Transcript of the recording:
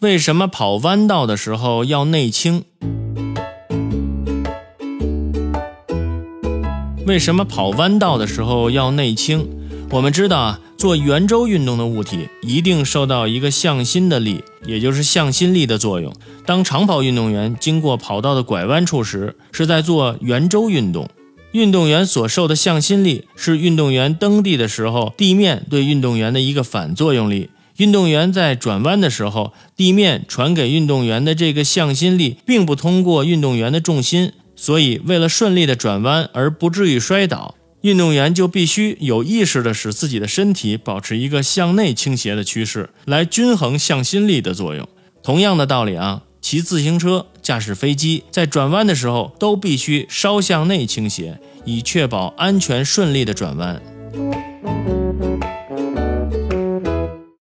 为什么跑弯道的时候要内倾？为什么跑弯道的时候要内倾？我们知道啊，做圆周运动的物体一定受到一个向心的力，也就是向心力的作用。当长跑运动员经过跑道的拐弯处时，是在做圆周运动。运动员所受的向心力是运动员蹬地的时候地面对运动员的一个反作用力。运动员在转弯的时候，地面传给运动员的这个向心力并不通过运动员的重心，所以为了顺利的转弯而不至于摔倒，运动员就必须有意识的使自己的身体保持一个向内倾斜的趋势，来均衡向心力的作用。同样的道理啊。骑自行车、驾驶飞机，在转弯的时候都必须稍向内倾斜，以确保安全顺利的转弯。